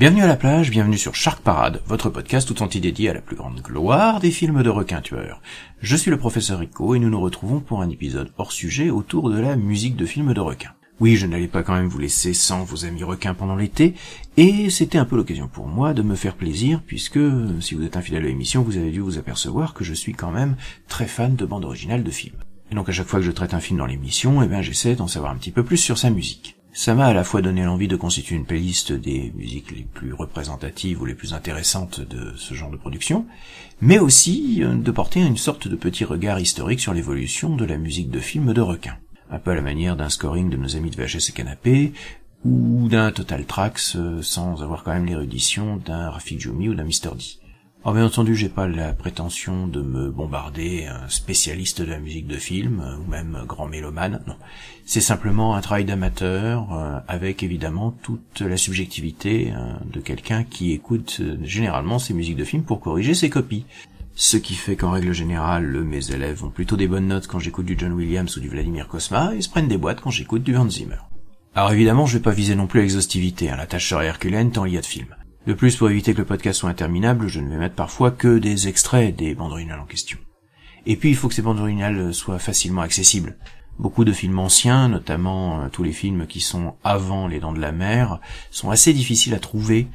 Bienvenue à la plage, bienvenue sur Shark Parade, votre podcast tout entier dédié à la plus grande gloire des films de requins tueurs. Je suis le professeur Rico et nous nous retrouvons pour un épisode hors sujet autour de la musique de films de requins. Oui, je n'allais pas quand même vous laisser sans vos amis requins pendant l'été, et c'était un peu l'occasion pour moi de me faire plaisir, puisque si vous êtes un fidèle à l'émission, vous avez dû vous apercevoir que je suis quand même très fan de bandes originales de films. Et donc à chaque fois que je traite un film dans l'émission, eh ben j'essaie d'en savoir un petit peu plus sur sa musique. Ça m'a à la fois donné l'envie de constituer une playlist des musiques les plus représentatives ou les plus intéressantes de ce genre de production, mais aussi euh, de porter une sorte de petit regard historique sur l'évolution de la musique de films de requins. Un peu à la manière d'un scoring de nos amis de VHS et Canapé, ou d'un Total Tracks euh, sans avoir quand même l'érudition d'un Rafik Djoumi ou d'un Mr. D. Alors bien entendu, j'ai pas la prétention de me bombarder un spécialiste de la musique de film, euh, ou même grand mélomane, non. C'est simplement un travail d'amateur, euh, avec évidemment toute la subjectivité euh, de quelqu'un qui écoute généralement ses musiques de film pour corriger ses copies. Ce qui fait qu'en règle générale, mes élèves ont plutôt des bonnes notes quand j'écoute du John Williams ou du Vladimir Kosma, et se prennent des boîtes quand j'écoute du Hans Zimmer. Alors évidemment, je vais pas viser non plus l'exhaustivité, hein, la tâche serait herculéenne tant il y a de films. De plus, pour éviter que le podcast soit interminable, je ne vais mettre parfois que des extraits des bandes originales en question. Et puis, il faut que ces bandes originales soient facilement accessibles. Beaucoup de films anciens, notamment euh, tous les films qui sont avant Les Dents de la Mer, sont assez difficiles à trouver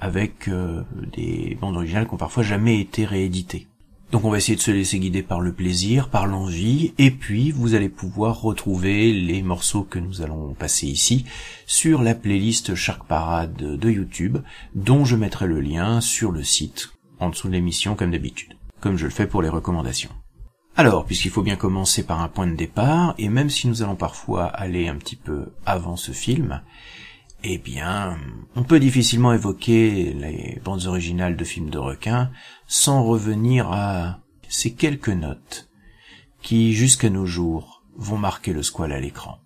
avec euh, des bandes originales qui ont parfois jamais été rééditées. Donc on va essayer de se laisser guider par le plaisir, par l'envie, et puis vous allez pouvoir retrouver les morceaux que nous allons passer ici sur la playlist Shark Parade de YouTube, dont je mettrai le lien sur le site, en dessous de l'émission comme d'habitude, comme je le fais pour les recommandations. Alors, puisqu'il faut bien commencer par un point de départ, et même si nous allons parfois aller un petit peu avant ce film, eh bien, on peut difficilement évoquer les bandes originales de films de requins sans revenir à ces quelques notes qui, jusqu'à nos jours, vont marquer le squal à l'écran.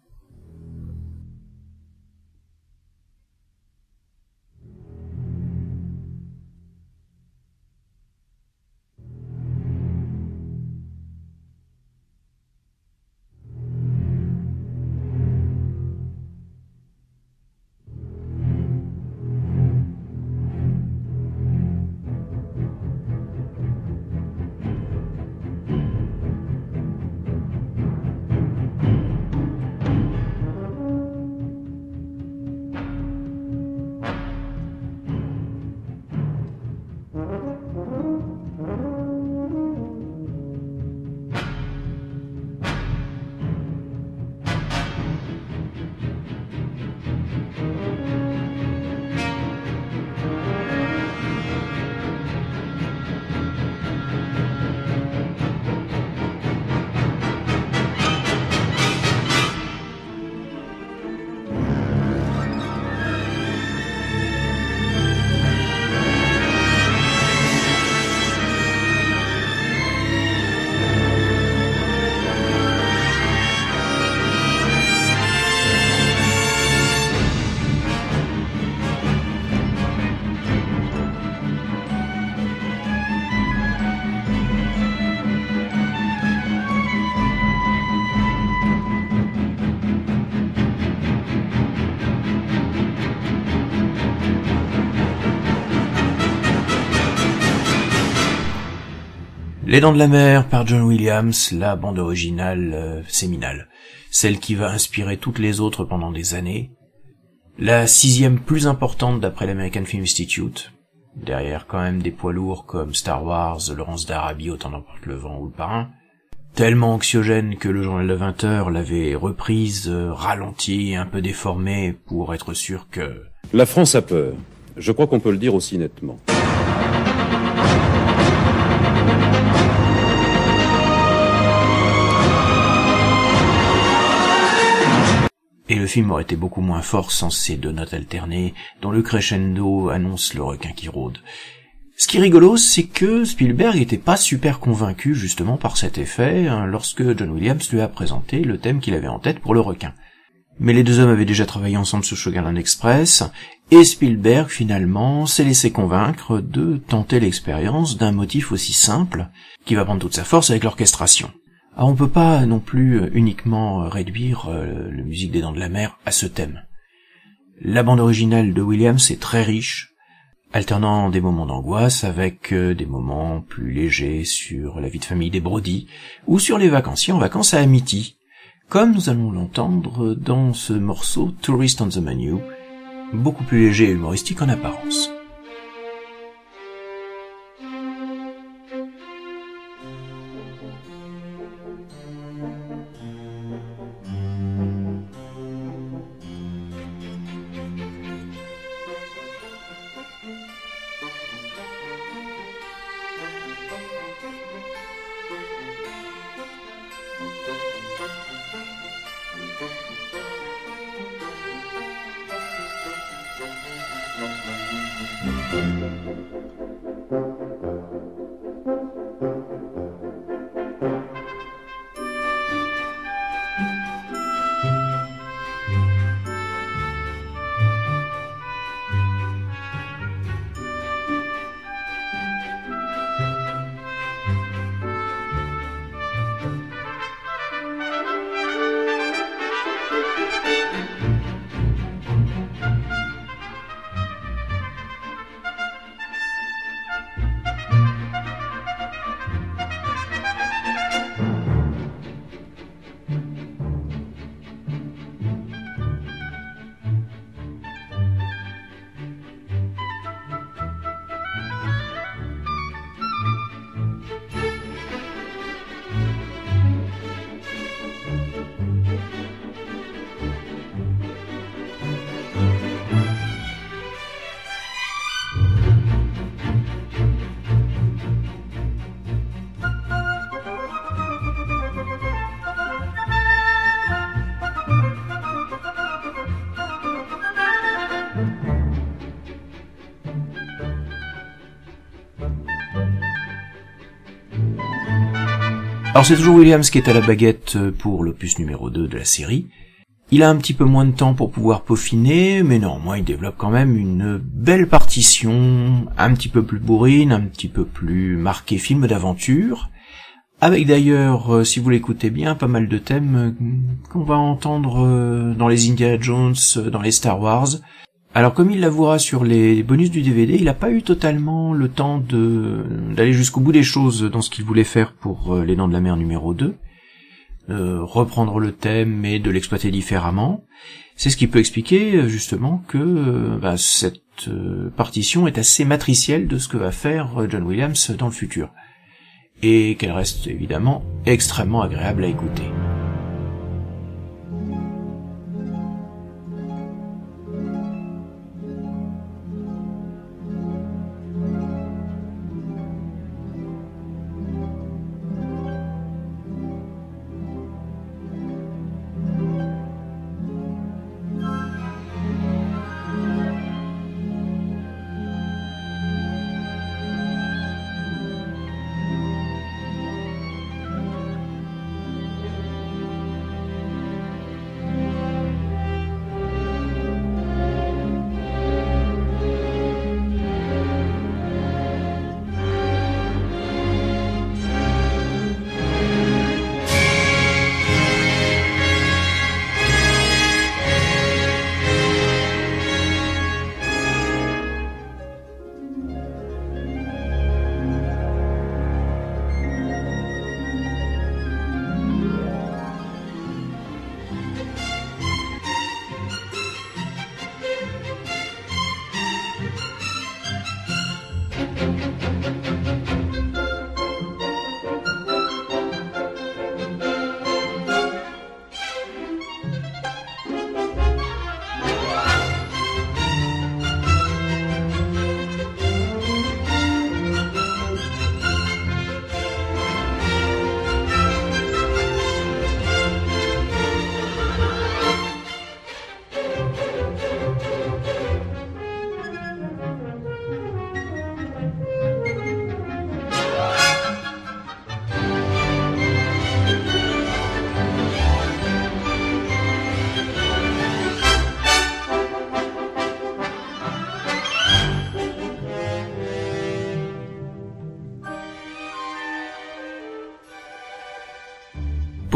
Les Dents de la Mer par John Williams, la bande originale euh, séminale, celle qui va inspirer toutes les autres pendant des années, la sixième plus importante d'après l'American Film Institute, derrière quand même des poids lourds comme Star Wars, Laurence d'Arabie, Autant d'emporte le vent ou le parrain, tellement anxiogène que le journal de 20 heures l'avait reprise, euh, ralentie, un peu déformée pour être sûr que... La France a peur. Je crois qu'on peut le dire aussi nettement. Et le film aurait été beaucoup moins fort sans ces deux notes alternées, dont le crescendo annonce le requin qui rôde. Ce qui est rigolo, c'est que Spielberg n'était pas super convaincu justement par cet effet hein, lorsque John Williams lui a présenté le thème qu'il avait en tête pour le requin. Mais les deux hommes avaient déjà travaillé ensemble sur Sugarland Express, et Spielberg finalement s'est laissé convaincre de tenter l'expérience d'un motif aussi simple, qui va prendre toute sa force avec l'orchestration. Alors on peut pas non plus uniquement réduire euh, la musique des Dents de la Mer à ce thème. La bande originale de Williams est très riche, alternant des moments d'angoisse avec euh, des moments plus légers sur la vie de famille des Brody, ou sur les vacanciers en vacances à Amity, comme nous allons l'entendre dans ce morceau Tourist on the Menu, beaucoup plus léger et humoristique en apparence. Alors c'est toujours Williams qui est à la baguette pour l'opus numéro 2 de la série. Il a un petit peu moins de temps pour pouvoir peaufiner, mais néanmoins il développe quand même une belle partition, un petit peu plus bourrine, un petit peu plus marqué film d'aventure, avec d'ailleurs, euh, si vous l'écoutez bien, pas mal de thèmes euh, qu'on va entendre euh, dans les Indiana Jones, dans les Star Wars, alors comme il l'avouera sur les bonus du DVD, il n'a pas eu totalement le temps d'aller jusqu'au bout des choses dans ce qu'il voulait faire pour euh, Les Dents de la Mer numéro 2, euh, reprendre le thème et de l'exploiter différemment. C'est ce qui peut expliquer euh, justement que bah, cette partition est assez matricielle de ce que va faire John Williams dans le futur, et qu'elle reste évidemment extrêmement agréable à écouter.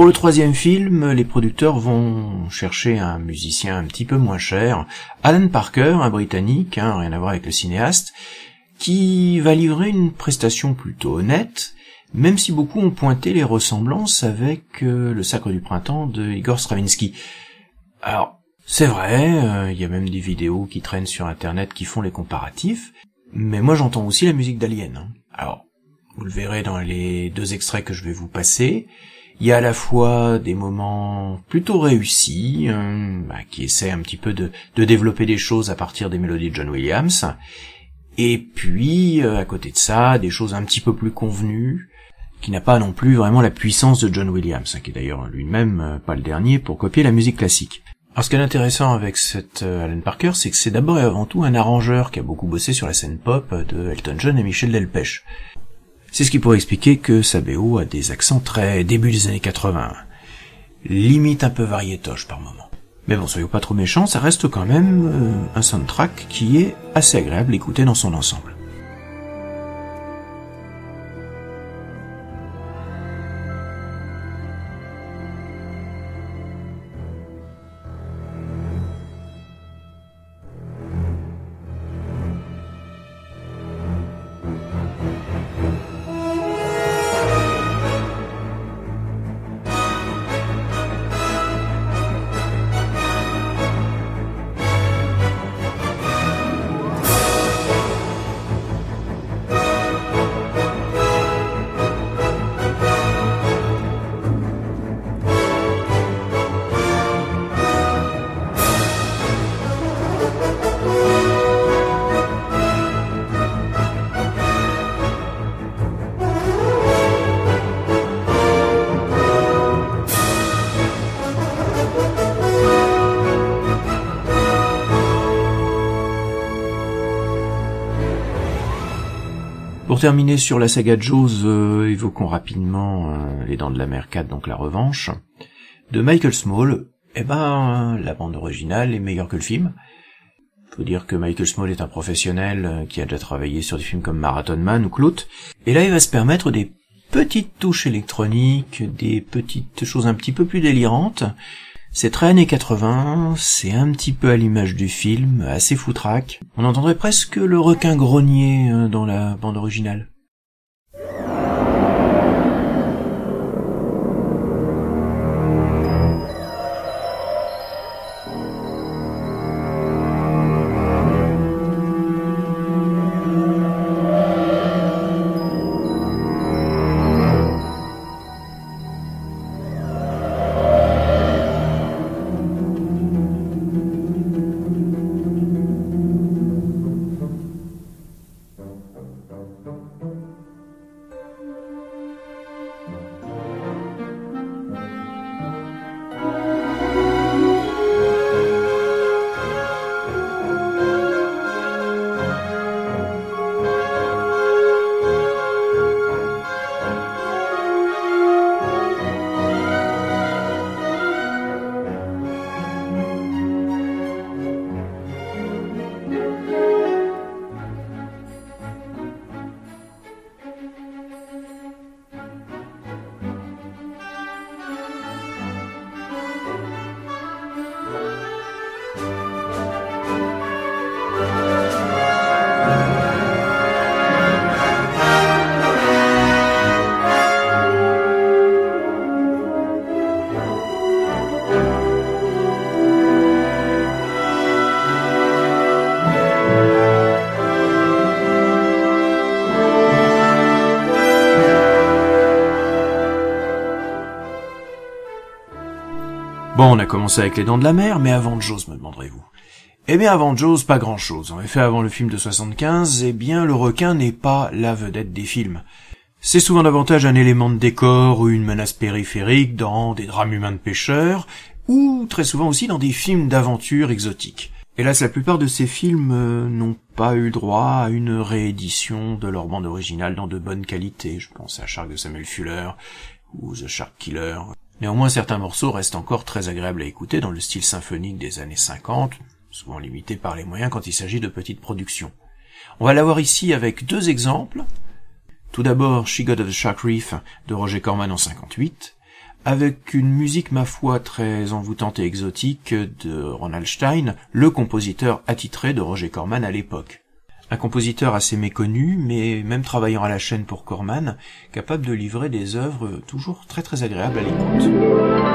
Le troisième film, les producteurs vont chercher un musicien un petit peu moins cher, Alan Parker, un Britannique, hein, rien à voir avec le cinéaste, qui va livrer une prestation plutôt honnête, même si beaucoup ont pointé les ressemblances avec euh, le Sacre du Printemps de Igor Stravinsky. Alors, c'est vrai, euh, il y a même des vidéos qui traînent sur Internet qui font les comparatifs, mais moi j'entends aussi la musique d'Alien. Hein. Alors, vous le verrez dans les deux extraits que je vais vous passer, il y a à la fois des moments plutôt réussis, hein, qui essaient un petit peu de, développer des choses à partir des mélodies de John Williams, et puis euh, à côté de ça, des choses un petit peu plus convenues, qui n'a pas non plus vraiment la puissance de John Williams, hein, qui est d'ailleurs lui-même euh, pas le dernier pour copier la musique classique. Alors ce qui est intéressant avec cette Alan Parker, c'est que c'est d'abord et avant tout un arrangeur qui a beaucoup bossé sur la scène pop de Elton John et Michel Delpech. C'est ce qui pourrait expliquer que sa a des accents très début des années 80, limite un peu variétoche par moment. Mais bon, soyons pas trop méchants, ça reste quand même euh, un soundtrack qui est assez agréable d'écouter dans son ensemble. Pour terminer sur la saga Jaws, euh, évoquons rapidement euh, Les Dents de la Mer 4, donc la revanche. De Michael Small, eh ben, la bande originale est meilleure que le film. Faut dire que Michael Small est un professionnel euh, qui a déjà travaillé sur des films comme Marathon Man ou Clout. Et là, il va se permettre des petites touches électroniques, des petites choses un petit peu plus délirantes, c'est très années 80, c'est un petit peu à l'image du film, assez foutraque. On entendrait presque le requin grogner euh, dans la bande originale. Bon, on a commencé avec les dents de la mer, mais avant Jaws, me demanderez-vous. Eh bien, avant Jaws, pas grand-chose. En effet, avant le film de 75, eh bien, le requin n'est pas la vedette des films. C'est souvent davantage un élément de décor ou une menace périphérique dans des drames humains de pêcheurs, ou très souvent aussi dans des films d'aventure exotiques. Hélas, la plupart de ces films euh, n'ont pas eu droit à une réédition de leur bande originale dans de bonne qualité. Je pense à Shark de Samuel Fuller ou The Shark Killer. Néanmoins, certains morceaux restent encore très agréables à écouter dans le style symphonique des années 50, souvent limité par les moyens quand il s'agit de petites productions. On va l'avoir ici avec deux exemples. Tout d'abord, She Got of the Shark Reef de Roger Corman en 58, avec une musique ma foi très envoûtante et exotique de Ronald Stein, le compositeur attitré de Roger Corman à l'époque. Un compositeur assez méconnu, mais même travaillant à la chaîne pour Corman, capable de livrer des œuvres toujours très très agréables à l'écoute.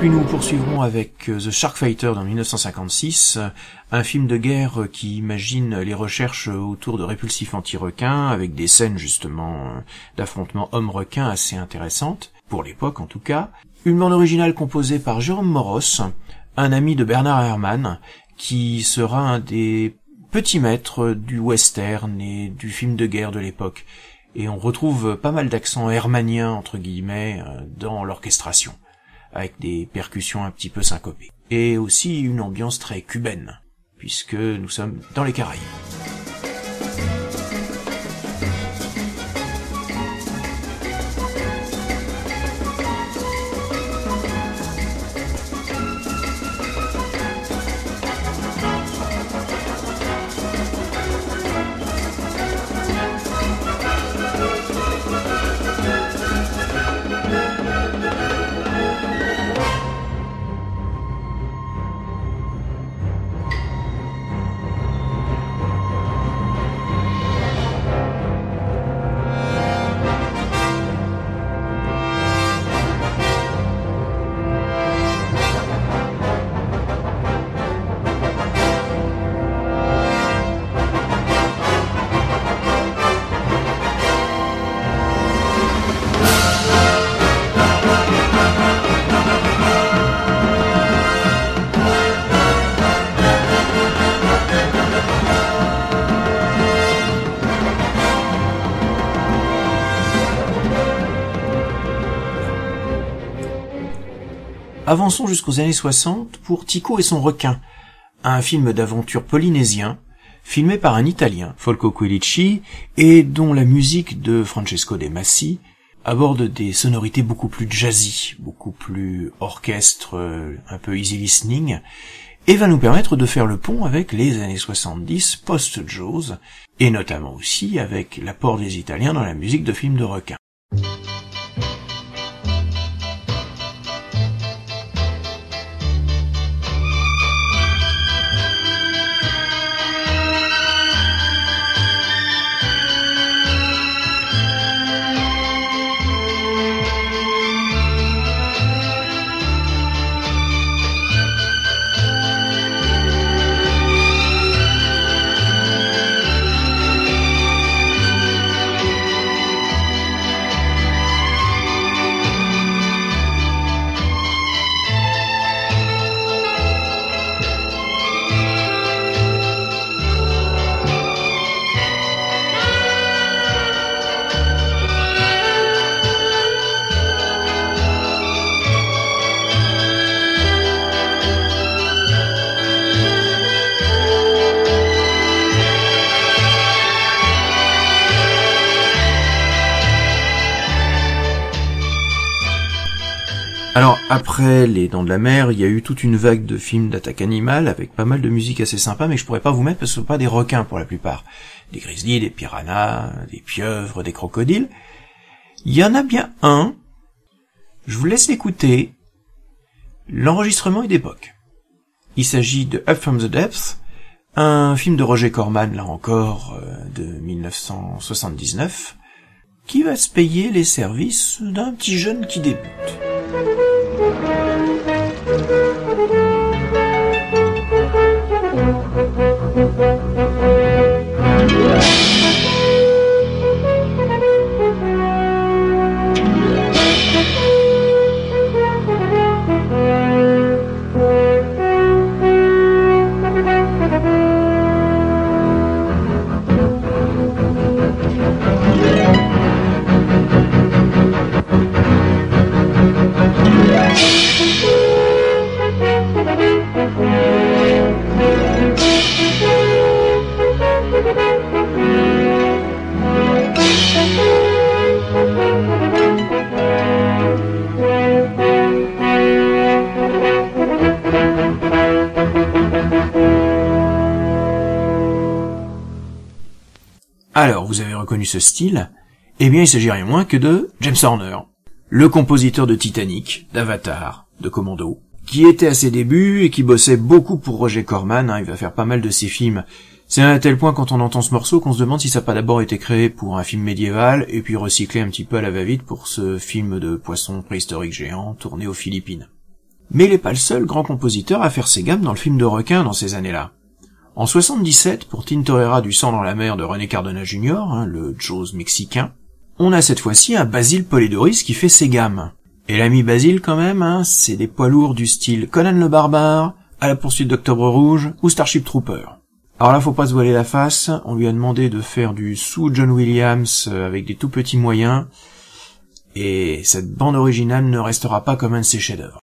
Puis nous poursuivrons avec euh, The Shark Fighter dans 1956, un film de guerre qui imagine les recherches autour de répulsifs anti-requins, avec des scènes justement euh, d'affrontements hommes-requins assez intéressantes, pour l'époque en tout cas. Une bande originale composée par Jérôme Moros, un ami de Bernard Herrmann, qui sera un des petits maîtres du western et du film de guerre de l'époque. Et on retrouve pas mal d'accents hermanniens, entre guillemets, euh, dans l'orchestration avec des percussions un petit peu syncopées. Et aussi une ambiance très cubaine, puisque nous sommes dans les Caraïbes. Avançons jusqu'aux années 60 pour Tico et son requin, un film d'aventure polynésien, filmé par un Italien, Folco Quilici, et dont la musique de Francesco De Massi aborde des sonorités beaucoup plus jazzy, beaucoup plus orchestre, euh, un peu easy listening, et va nous permettre de faire le pont avec les années 70 post-Jaws, et notamment aussi avec l'apport des Italiens dans la musique de films de requins. Après Les Dents de la Mer, il y a eu toute une vague de films d'attaque animale avec pas mal de musique assez sympa, mais je pourrais pas vous mettre parce que ce sont pas des requins pour la plupart. Des grizzlies, des piranhas, des pieuvres, des crocodiles. Il y en a bien un. Je vous laisse l'écouter. L'enregistrement est d'époque. Il s'agit de Up from the Depths, un film de Roger Corman, là encore, euh, de 1979, qui va se payer les services d'un petit jeune qui débute. Ce style Eh bien, il s'agit rien moins que de James Horner, le compositeur de Titanic, d'Avatar, de Commando, qui était à ses débuts et qui bossait beaucoup pour Roger Corman, hein, il va faire pas mal de ses films. C'est à tel point quand on entend ce morceau qu'on se demande si ça n'a pas d'abord été créé pour un film médiéval et puis recyclé un petit peu à la va-vite pour ce film de poisson préhistorique géant tourné aux Philippines. Mais il n'est pas le seul grand compositeur à faire ses gammes dans le film de requin dans ces années-là. En 77, pour Tintorera du sang dans la mer de René Cardona Jr., hein, le Jaws mexicain, on a cette fois-ci un Basile Polidoris qui fait ses gammes. Et l'ami Basile quand même, hein, c'est des poids lourds du style Conan le Barbare, À la poursuite d'Octobre Rouge ou Starship Trooper. Alors là, faut pas se voiler la face, on lui a demandé de faire du sous John Williams euh, avec des tout petits moyens, et cette bande originale ne restera pas comme un de ses chefs-d'œuvre.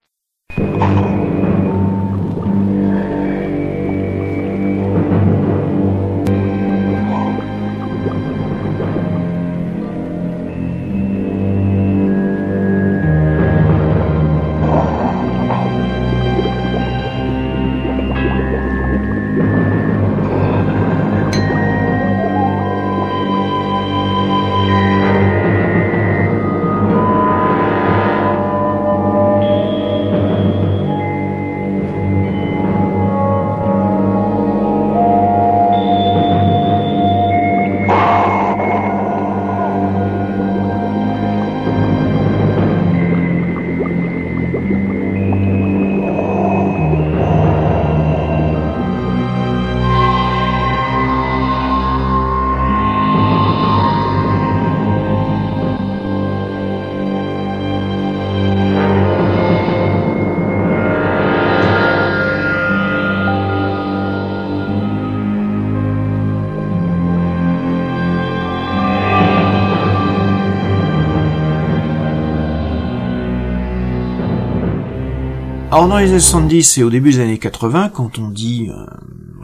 Dans les années 70 et au début des années 80, quand on dit euh,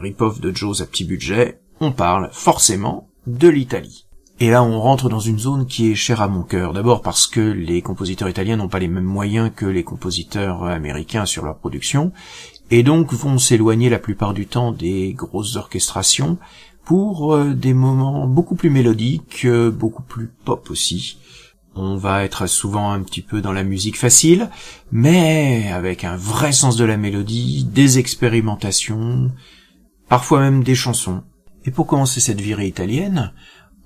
rip-off de Joe's à petit budget, on parle forcément de l'Italie. Et là, on rentre dans une zone qui est chère à mon cœur. D'abord parce que les compositeurs italiens n'ont pas les mêmes moyens que les compositeurs américains sur leur production, et donc vont s'éloigner la plupart du temps des grosses orchestrations pour euh, des moments beaucoup plus mélodiques, euh, beaucoup plus pop aussi, on va être souvent un petit peu dans la musique facile, mais avec un vrai sens de la mélodie, des expérimentations, parfois même des chansons. Et pour commencer cette virée italienne,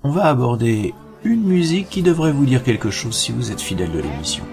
on va aborder une musique qui devrait vous dire quelque chose si vous êtes fidèle de l'émission.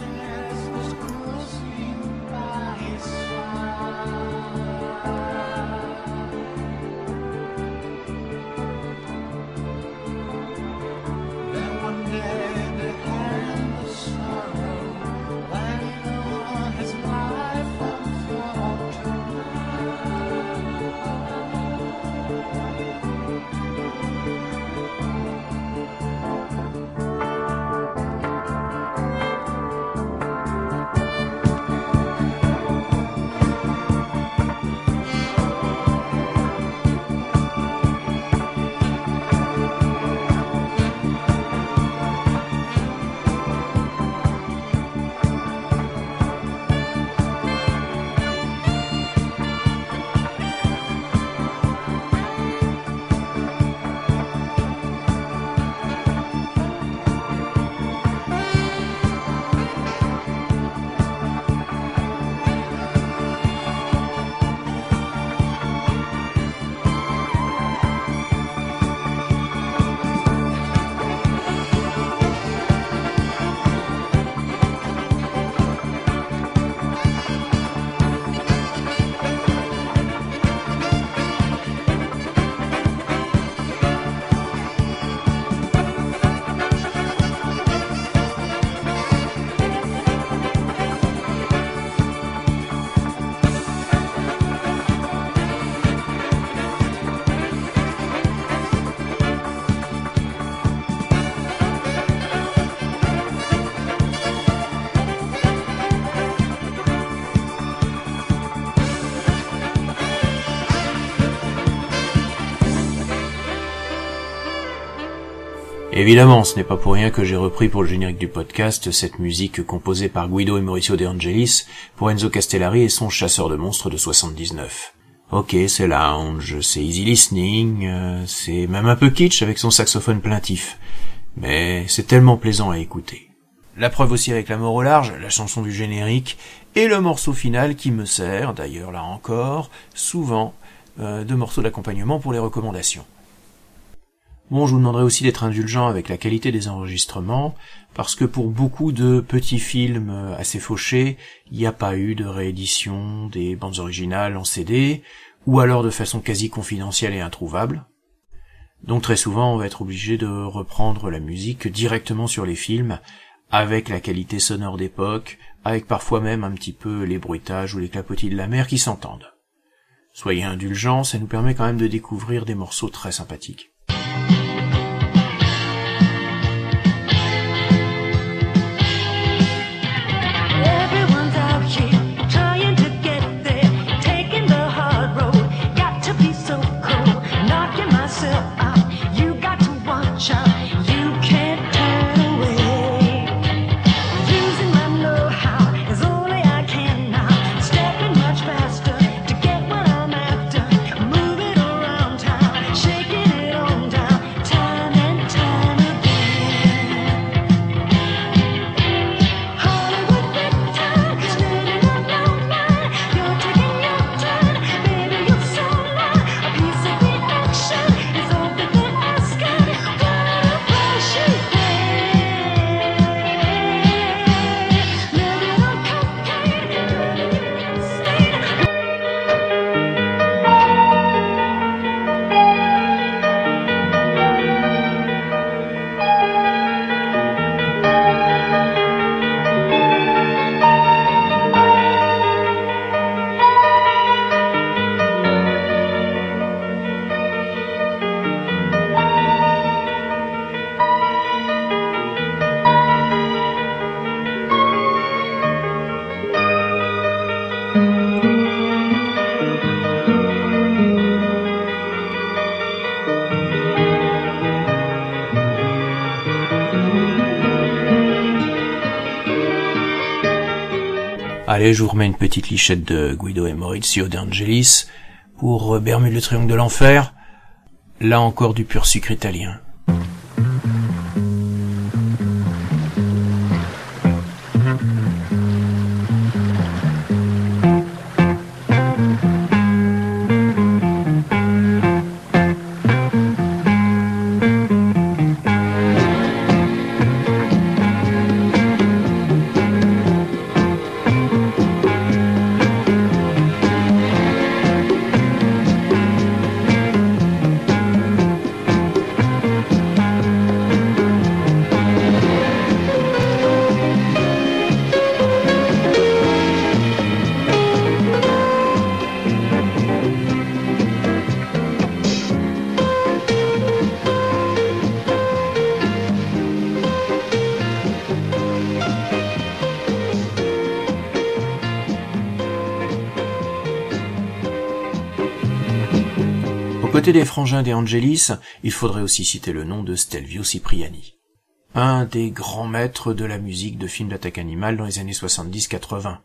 Évidemment, ce n'est pas pour rien que j'ai repris pour le générique du podcast cette musique composée par Guido et Mauricio De Angelis pour Enzo Castellari et son chasseur de monstres de 79. Ok, c'est lounge, c'est easy listening, euh, c'est même un peu kitsch avec son saxophone plaintif. Mais c'est tellement plaisant à écouter. La preuve aussi avec la mort au large, la chanson du générique, et le morceau final qui me sert, d'ailleurs là encore, souvent, euh, de morceaux d'accompagnement pour les recommandations. Bon, je vous demanderai aussi d'être indulgent avec la qualité des enregistrements, parce que pour beaucoup de petits films euh, assez fauchés, il n'y a pas eu de réédition des bandes originales en CD, ou alors de façon quasi confidentielle et introuvable. Donc très souvent, on va être obligé de reprendre la musique directement sur les films, avec la qualité sonore d'époque, avec parfois même un petit peu les bruitages ou les clapotis de la mer qui s'entendent. Soyez indulgents, ça nous permet quand même de découvrir des morceaux très sympathiques. Allez, je vous remets une petite lichette de Guido et Maurizio d'Angelis pour Bermude le Triangle de l'Enfer. Là encore du pur sucre italien. Des frangins des Angelis, il faudrait aussi citer le nom de Stelvio Cipriani. Un des grands maîtres de la musique de films d'attaque animale dans les années 70-80.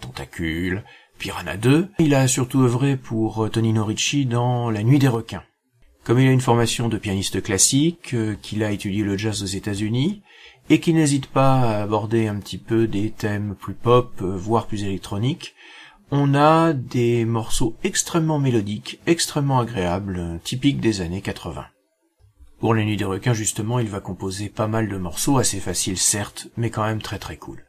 Tentacule, Piranha 2, il a surtout œuvré pour Tonino Ricci dans La Nuit des requins. Comme il a une formation de pianiste classique, euh, qu'il a étudié le jazz aux États-Unis, et qu'il n'hésite pas à aborder un petit peu des thèmes plus pop, euh, voire plus électroniques, on a des morceaux extrêmement mélodiques, extrêmement agréables, typiques des années 80. Pour les Nuits des requins, justement, il va composer pas mal de morceaux, assez faciles certes, mais quand même très très cool.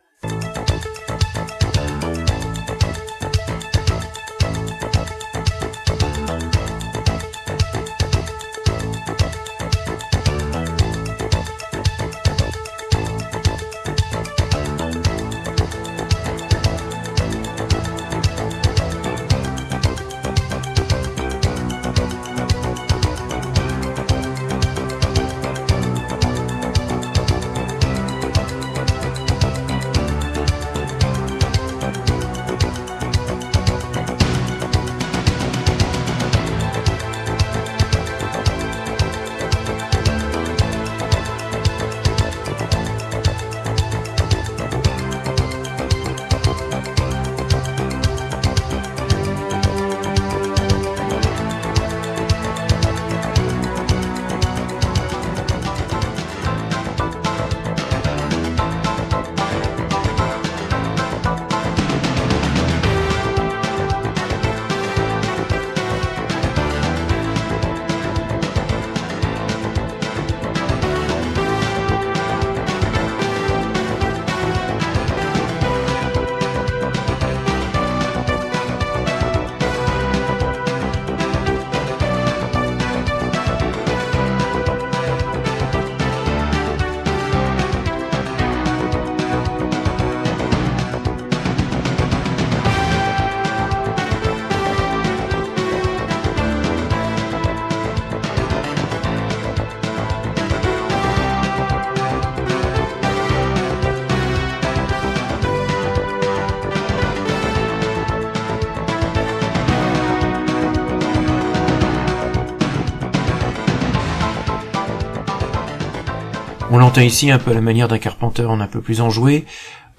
On l'entend ici un peu à la manière d'un Carpenter en un peu plus enjoué.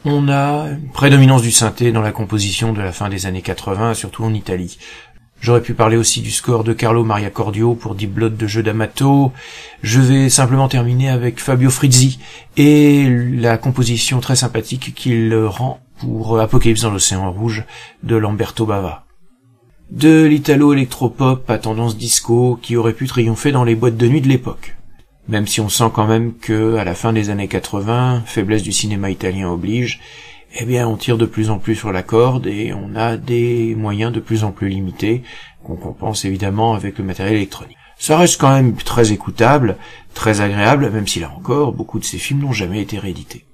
On a une prédominance du synthé dans la composition de la fin des années 80, surtout en Italie. J'aurais pu parler aussi du score de Carlo Maria Cordio pour Deep Blood de jeu d'Amato. Je vais simplement terminer avec Fabio Frizzi et la composition très sympathique qu'il rend pour Apocalypse dans l'océan rouge de Lamberto Bava. De l'italo électropop à tendance disco qui aurait pu triompher dans les boîtes de nuit de l'époque. Même si on sent quand même que, à la fin des années 80, faiblesse du cinéma italien oblige, eh bien on tire de plus en plus sur la corde et on a des moyens de plus en plus limités qu'on compense évidemment avec le matériel électronique. Ça reste quand même très écoutable, très agréable, même si là encore, beaucoup de ces films n'ont jamais été réédités.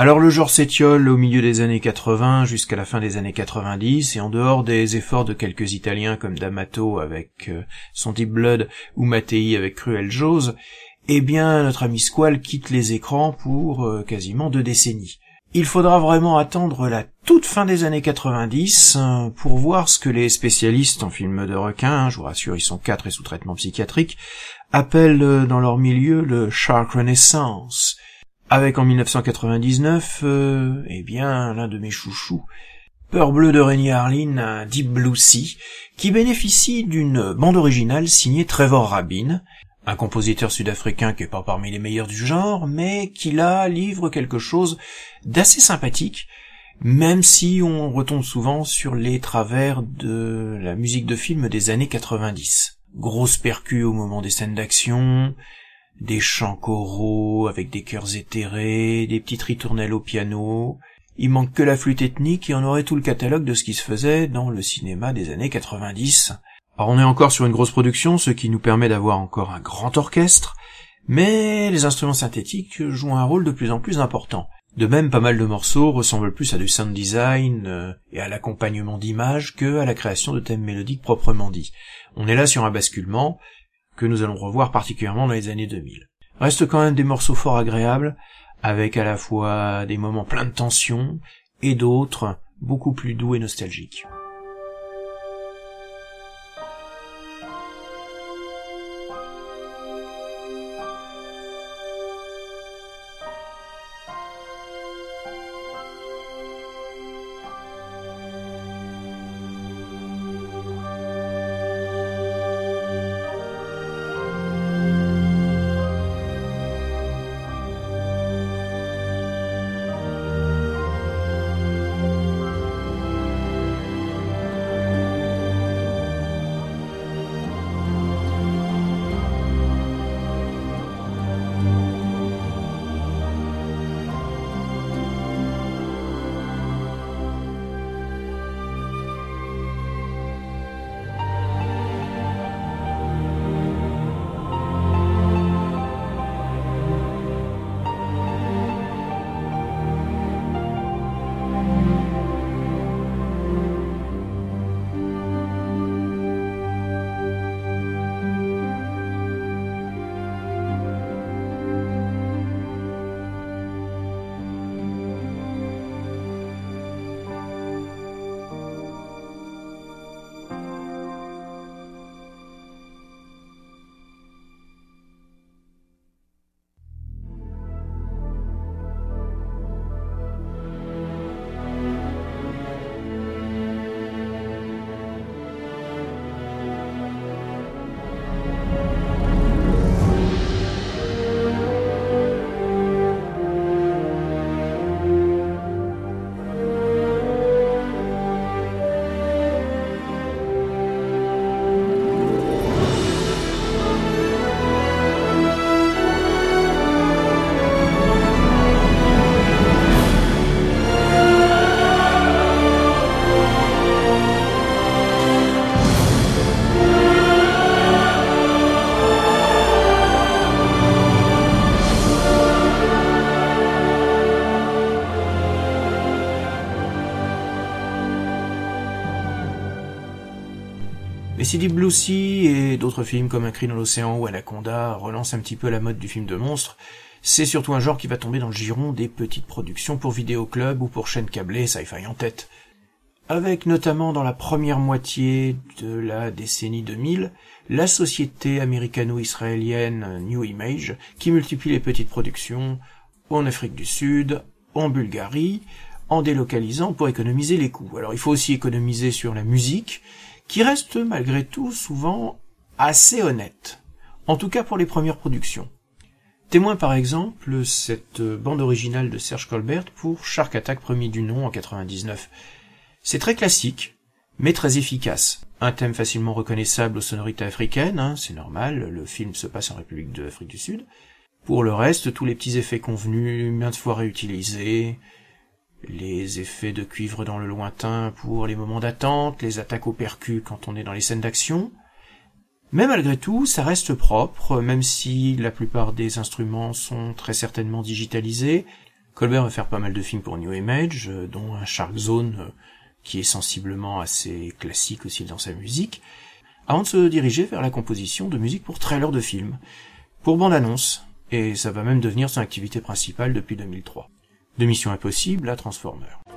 Alors le genre s'étiole au milieu des années 80 jusqu'à la fin des années 90 et en dehors des efforts de quelques Italiens comme D'Amato avec euh, son Deep Blood ou Mattei avec Cruel Jaws, eh bien notre ami Squall quitte les écrans pour euh, quasiment deux décennies. Il faudra vraiment attendre la toute fin des années 90 euh, pour voir ce que les spécialistes en films de requins, je vous rassure ils sont quatre et sous traitement psychiatrique, appellent dans leur milieu le Shark Renaissance, avec en 1999, euh, eh bien, l'un de mes chouchous, Peur bleue de Rennie Harlin, Deep Blue Sea, qui bénéficie d'une bande originale signée Trevor Rabin, un compositeur sud-africain qui est pas parmi les meilleurs du genre, mais qui là livre quelque chose d'assez sympathique, même si on retombe souvent sur les travers de la musique de film des années 90. Grosse percu au moment des scènes d'action, des chants choraux avec des chœurs éthérés, des petites ritournelles au piano. Il manque que la flûte ethnique et on aurait tout le catalogue de ce qui se faisait dans le cinéma des années 90. Alors on est encore sur une grosse production, ce qui nous permet d'avoir encore un grand orchestre, mais les instruments synthétiques jouent un rôle de plus en plus important. De même, pas mal de morceaux ressemblent plus à du sound design euh, et à l'accompagnement d'images que à la création de thèmes mélodiques proprement dit. On est là sur un basculement, que nous allons revoir particulièrement dans les années 2000. Reste quand même des morceaux fort agréables, avec à la fois des moments pleins de tension, et d'autres beaucoup plus doux et nostalgiques. Deep Blue et d'autres films comme Un cri dans l'océan ou Anaconda relancent un petit peu la mode du film de monstre, c'est surtout un genre qui va tomber dans le giron des petites productions pour vidéoclub ou pour chaînes câblées sci-fi en tête. Avec notamment dans la première moitié de la décennie 2000, la société américano-israélienne New Image qui multiplie les petites productions en Afrique du Sud, en Bulgarie, en délocalisant pour économiser les coûts. Alors il faut aussi économiser sur la musique, qui reste malgré tout souvent assez honnête, en tout cas pour les premières productions. Témoin par exemple cette bande originale de Serge Colbert pour Shark Attack premier du nom en 99. C'est très classique, mais très efficace. Un thème facilement reconnaissable aux sonorités africaines, hein, c'est normal, le film se passe en République de l'Afrique du Sud. Pour le reste, tous les petits effets convenus, maintes fois réutilisés, les effets de cuivre dans le lointain pour les moments d'attente, les attaques au percu quand on est dans les scènes d'action. Mais malgré tout, ça reste propre, même si la plupart des instruments sont très certainement digitalisés. Colbert va faire pas mal de films pour New Image, euh, dont un Shark Zone euh, qui est sensiblement assez classique aussi dans sa musique, avant de se diriger vers la composition de musique pour trailers de films, pour bande-annonce, et ça va même devenir son activité principale depuis 2003 de Mission Impossible à Transformer.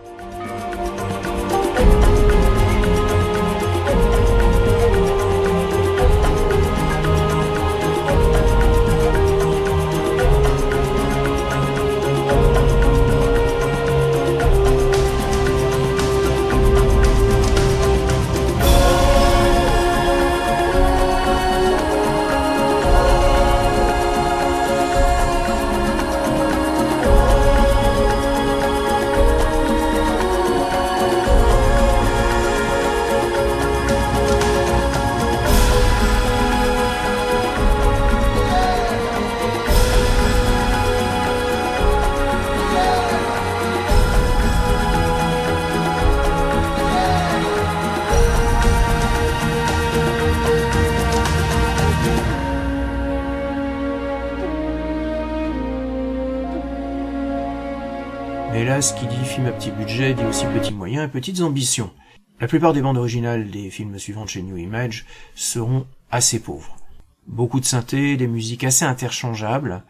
Qui dit film à petit budget dit aussi petits moyens et petites ambitions. La plupart des bandes originales des films suivants de chez New Image seront assez pauvres. Beaucoup de synthé, des musiques assez interchangeables.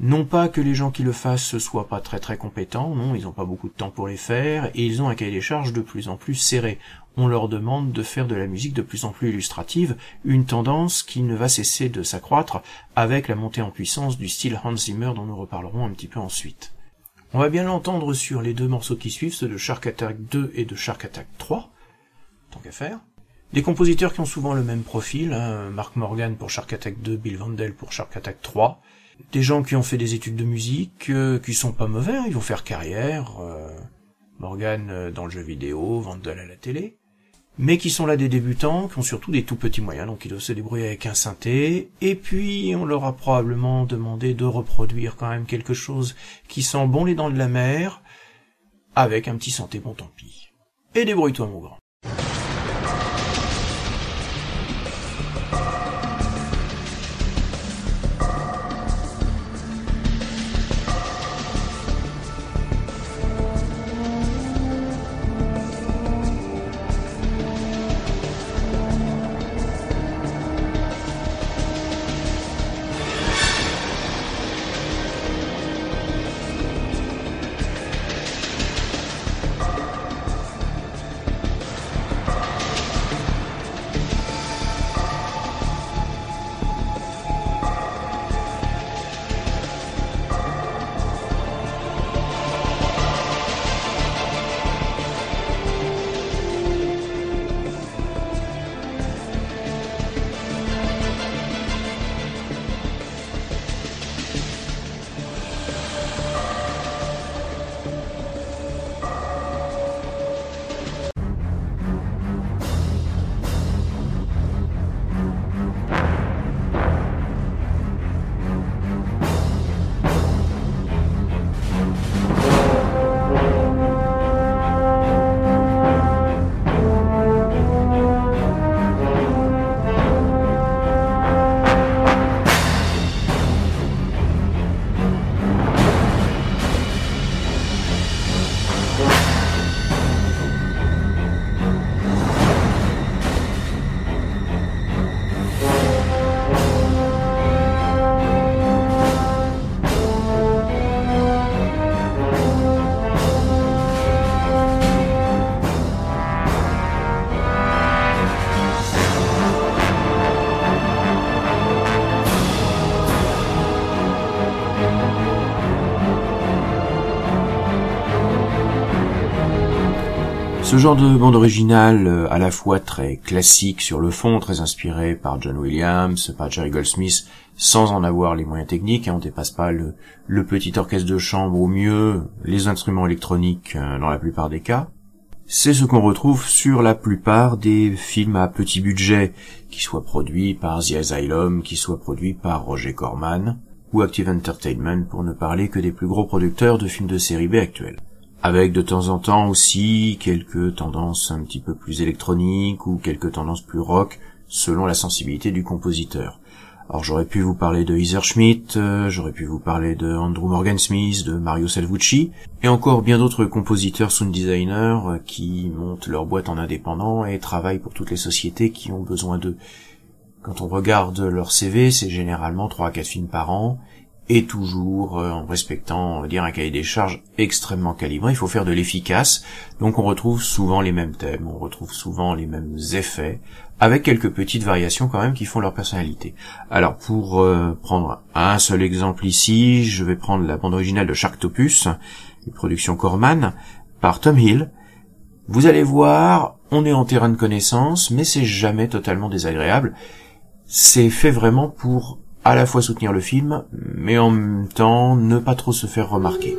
Non pas que les gens qui le fassent soient pas très très compétents, non, ils n'ont pas beaucoup de temps pour les faire, et ils ont un cahier des charges de plus en plus serré. On leur demande de faire de la musique de plus en plus illustrative, une tendance qui ne va cesser de s'accroître avec la montée en puissance du style Hans Zimmer dont nous reparlerons un petit peu ensuite. On va bien l'entendre sur les deux morceaux qui suivent, ceux de Shark Attack 2 et de Shark Attack 3, tant qu'à faire. Des compositeurs qui ont souvent le même profil, hein, Mark Morgan pour Shark Attack 2, Bill Vandel pour Shark Attack 3. Des gens qui ont fait des études de musique, euh, qui sont pas mauvais, hein, ils vont faire carrière. Euh, Morgan euh, dans le jeu vidéo, Vandel à la télé mais qui sont là des débutants, qui ont surtout des tout petits moyens, donc ils doivent se débrouiller avec un synthé, et puis on leur a probablement demandé de reproduire quand même quelque chose qui sent bon les dents de la mer, avec un petit synthé bon tant pis. Et débrouille-toi mon grand. Ce genre de bande originale, euh, à la fois très classique sur le fond, très inspiré par John Williams, par Jerry Goldsmith, sans en avoir les moyens techniques, hein, on dépasse pas le, le, petit orchestre de chambre au mieux, les instruments électroniques euh, dans la plupart des cas. C'est ce qu'on retrouve sur la plupart des films à petit budget, qui soient produits par The Asylum, qui soient produits par Roger Corman, ou Active Entertainment pour ne parler que des plus gros producteurs de films de série B actuels avec de temps en temps aussi quelques tendances un petit peu plus électroniques ou quelques tendances plus rock selon la sensibilité du compositeur. Alors j'aurais pu vous parler de Heather Schmidt, euh, j'aurais pu vous parler de Andrew Morgan Smith, de Mario Salvucci, et encore bien d'autres compositeurs sound designers euh, qui montent leur boîte en indépendant et travaillent pour toutes les sociétés qui ont besoin d'eux. Quand on regarde leur CV, c'est généralement 3 à 4 films par an, et toujours euh, en respectant, on va dire, un cahier des charges extrêmement calibré. Il faut faire de l'efficace, donc on retrouve souvent les mêmes thèmes, on retrouve souvent les mêmes effets, avec quelques petites variations quand même qui font leur personnalité. Alors pour euh, prendre un seul exemple ici, je vais prendre la bande originale de Sharktopus, une production Corman, par Tom Hill. Vous allez voir, on est en terrain de connaissance, mais c'est jamais totalement désagréable. C'est fait vraiment pour à la fois soutenir le film, mais en même temps ne pas trop se faire remarquer.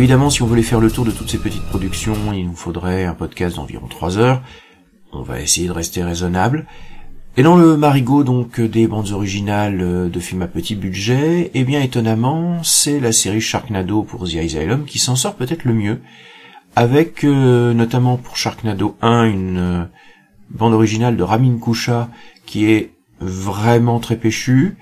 Évidemment, si on voulait faire le tour de toutes ces petites productions, il nous faudrait un podcast d'environ 3 heures. On va essayer de rester raisonnable. Et dans le marigot donc des bandes originales euh, de films à petit budget, eh bien étonnamment, c'est la série Sharknado pour The Asylum qui s'en sort peut-être le mieux, avec euh, notamment pour Sharknado 1 une euh, bande originale de Ramin Kusha qui est vraiment très péchue,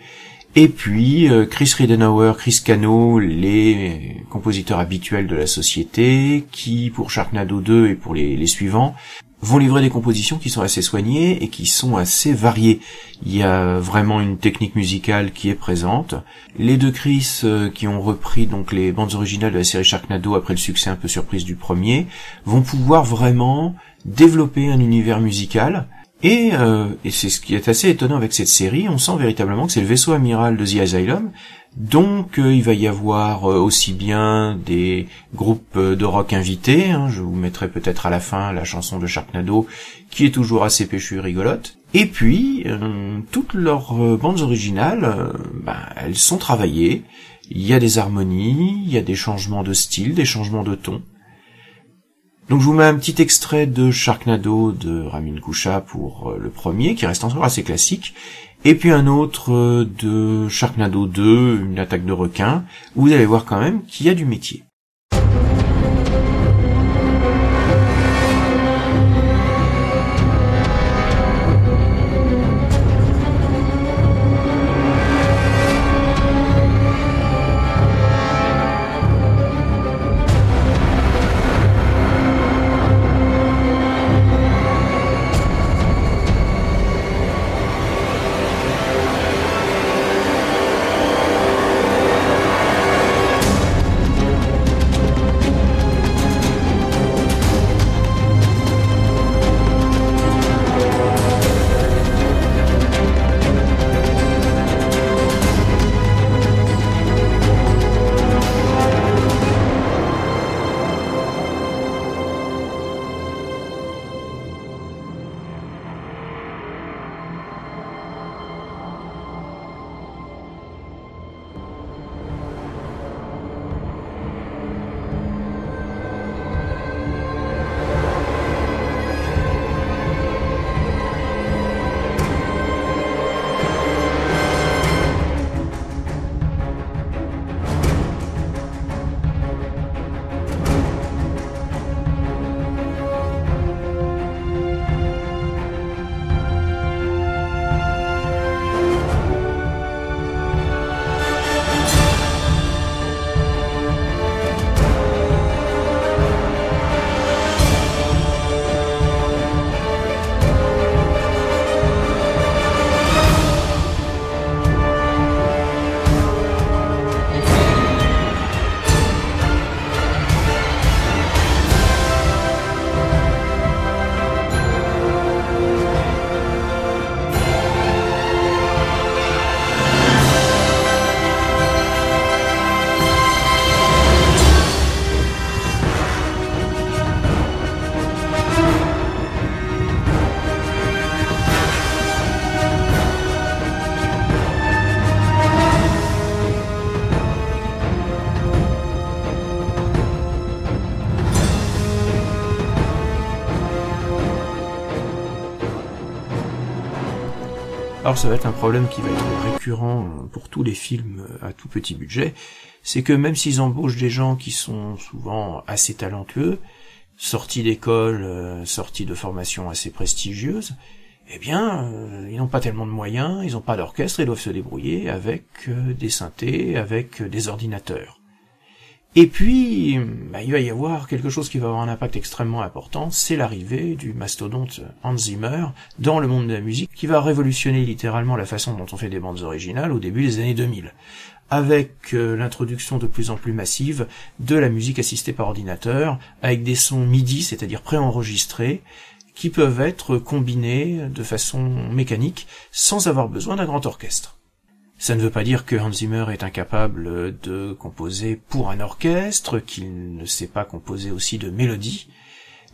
et puis euh, Chris Ridenauer, Chris Cano, les compositeurs habituels de la société, qui pour Sharknado 2 et pour les, suivants vont livrer des compositions qui sont assez soignées et qui sont assez variées. Il y a vraiment une technique musicale qui est présente. Les deux Chris euh, qui ont repris donc les bandes originales de la série Sharknado après le succès un peu surprise du premier vont pouvoir vraiment développer un univers musical et, euh, et c'est ce qui est assez étonnant avec cette série, on sent véritablement que c'est le vaisseau amiral de The Asylum, donc euh, il va y avoir euh, aussi bien des groupes de rock invités, hein, je vous mettrai peut-être à la fin la chanson de Sharknado, qui est toujours assez péchue et rigolote, et puis toutes leurs bandes originales, ben, elles sont travaillées, il y a des harmonies, il y a des changements de style, des changements de ton, donc je vous mets un petit extrait de Sharknado de Ramin Kusha pour euh, le premier, qui reste encore assez classique, et puis un autre euh, de Sharknado 2, une attaque de requin, où vous allez voir quand même qu'il y a du métier. Alors ça va être un problème qui va être récurrent pour tous les films à tout petit budget, c'est que même s'ils embauchent des gens qui sont souvent assez talentueux, sortis d'école, euh, sortis de formations assez prestigieuses, eh bien, euh, ils n'ont pas tellement de moyens, ils n'ont pas d'orchestre, ils doivent se débrouiller avec euh, des synthés, avec des ordinateurs. Et puis, bah, il va y avoir quelque chose qui va avoir un impact extrêmement important, c'est l'arrivée du mastodonte Hans Zimmer dans le monde de la musique, qui va révolutionner littéralement la façon dont on fait des bandes originales au début des années 2000, avec euh, l'introduction de plus en plus massive de la musique assistée par ordinateur, avec des sons MIDI, c'est-à-dire préenregistrés, qui peuvent être combinés de façon mécanique sans avoir besoin d'un grand orchestre. Ça ne veut pas dire que Hans Zimmer est incapable de composer pour un orchestre, qu'il ne sait pas composer aussi de mélodies,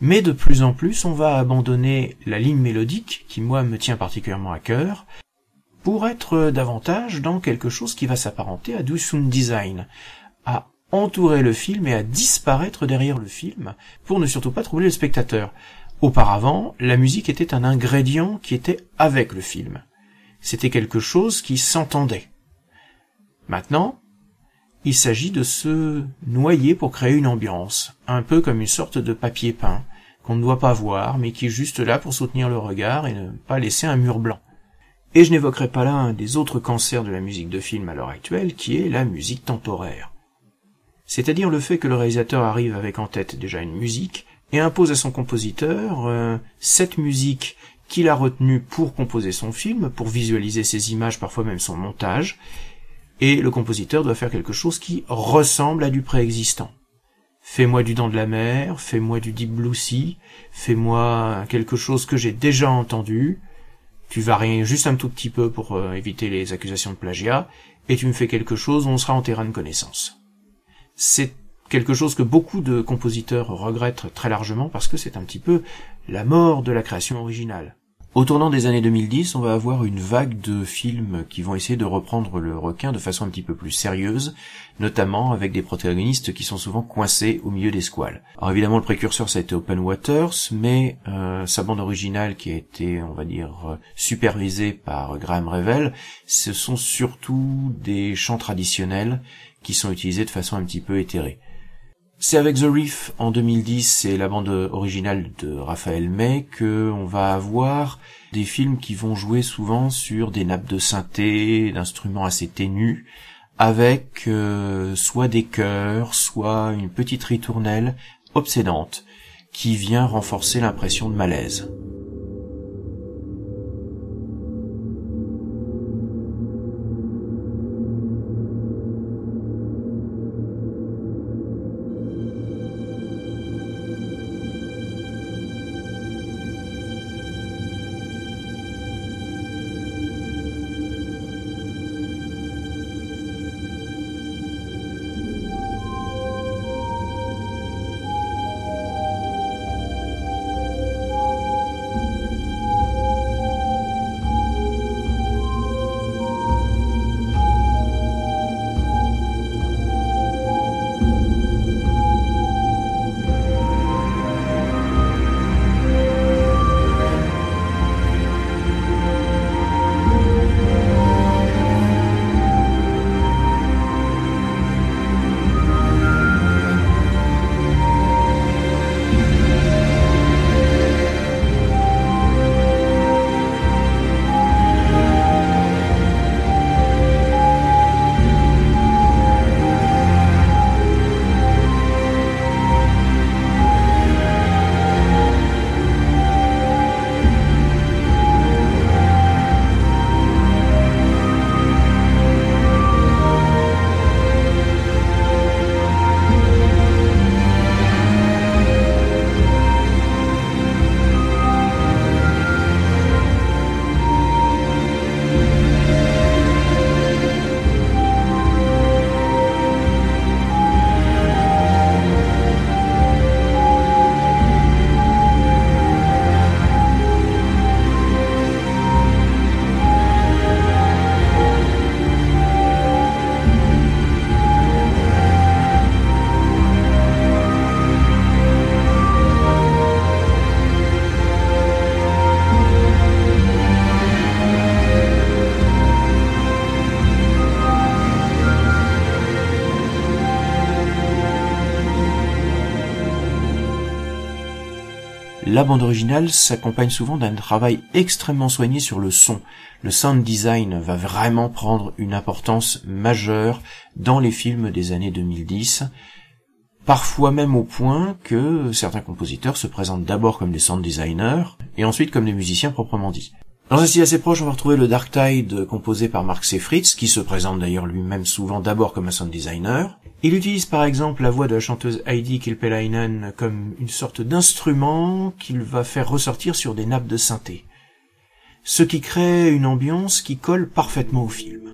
mais de plus en plus on va abandonner la ligne mélodique, qui moi me tient particulièrement à cœur, pour être davantage dans quelque chose qui va s'apparenter à du sound design, à entourer le film et à disparaître derrière le film, pour ne surtout pas troubler le spectateur. Auparavant, la musique était un ingrédient qui était avec le film c'était quelque chose qui s'entendait. Maintenant, il s'agit de se noyer pour créer une ambiance, un peu comme une sorte de papier peint, qu'on ne doit pas voir, mais qui est juste là pour soutenir le regard et ne pas laisser un mur blanc. Et je n'évoquerai pas là un des autres cancers de la musique de film à l'heure actuelle, qui est la musique temporaire. C'est-à-dire le fait que le réalisateur arrive avec en tête déjà une musique et impose à son compositeur euh, cette musique qu'il a retenu pour composer son film, pour visualiser ses images, parfois même son montage, et le compositeur doit faire quelque chose qui ressemble à du préexistant. Fais-moi du Dent de la Mer, fais-moi du Deep Blue Sea, fais-moi quelque chose que j'ai déjà entendu, tu varies juste un tout petit peu pour euh, éviter les accusations de plagiat, et tu me fais quelque chose où on sera en terrain de connaissance. C'est quelque chose que beaucoup de compositeurs regrettent très largement parce que c'est un petit peu la mort de la création originale. Au tournant des années 2010, on va avoir une vague de films qui vont essayer de reprendre le requin de façon un petit peu plus sérieuse, notamment avec des protagonistes qui sont souvent coincés au milieu des squales. Alors évidemment, le précurseur ça a été Open Waters, mais euh, sa bande originale qui a été, on va dire, supervisée par Graham Revel, ce sont surtout des chants traditionnels qui sont utilisés de façon un petit peu éthérée. C'est avec The Reef en 2010 et la bande originale de Raphaël May que on va avoir des films qui vont jouer souvent sur des nappes de synthé, d'instruments assez ténus, avec euh, soit des chœurs, soit une petite ritournelle obsédante qui vient renforcer l'impression de malaise. La bande originale s'accompagne souvent d'un travail extrêmement soigné sur le son. Le sound design va vraiment prendre une importance majeure dans les films des années 2010, parfois même au point que certains compositeurs se présentent d'abord comme des sound designers et ensuite comme des musiciens proprement dits. Dans un style assez proche, on va retrouver le Dark Tide composé par Mark Seyfried, qui se présente d'ailleurs lui-même souvent d'abord comme un sound designer. Il utilise par exemple la voix de la chanteuse Heidi Kilpelainen comme une sorte d'instrument qu'il va faire ressortir sur des nappes de synthé. Ce qui crée une ambiance qui colle parfaitement au film.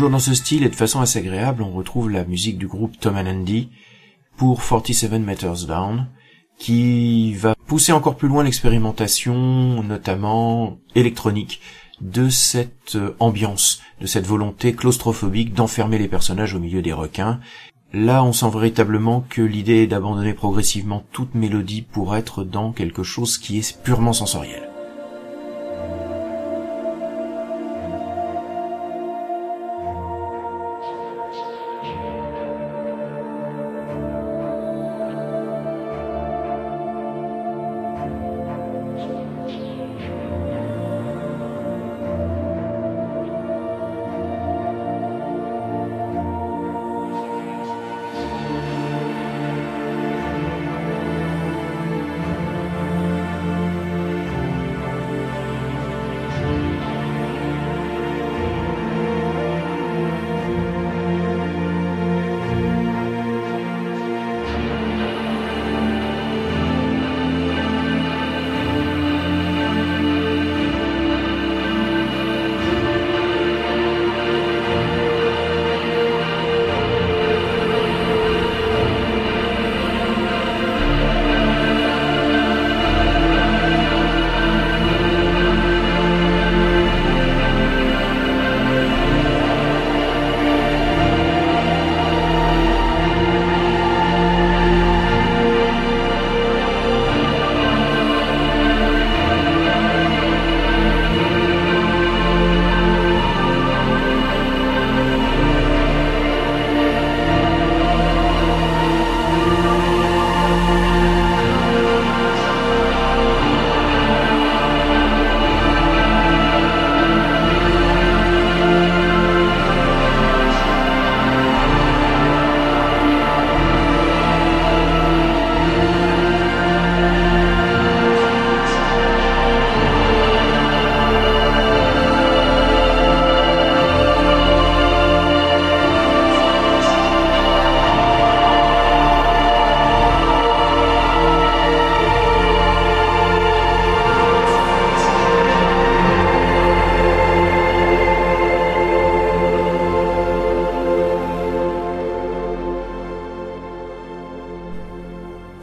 Toujours dans ce style et de façon assez agréable, on retrouve la musique du groupe Tom and Andy pour 47 Meters Down, qui va pousser encore plus loin l'expérimentation, notamment électronique, de cette euh, ambiance, de cette volonté claustrophobique d'enfermer les personnages au milieu des requins. Là, on sent véritablement que l'idée est d'abandonner progressivement toute mélodie pour être dans quelque chose qui est purement sensoriel.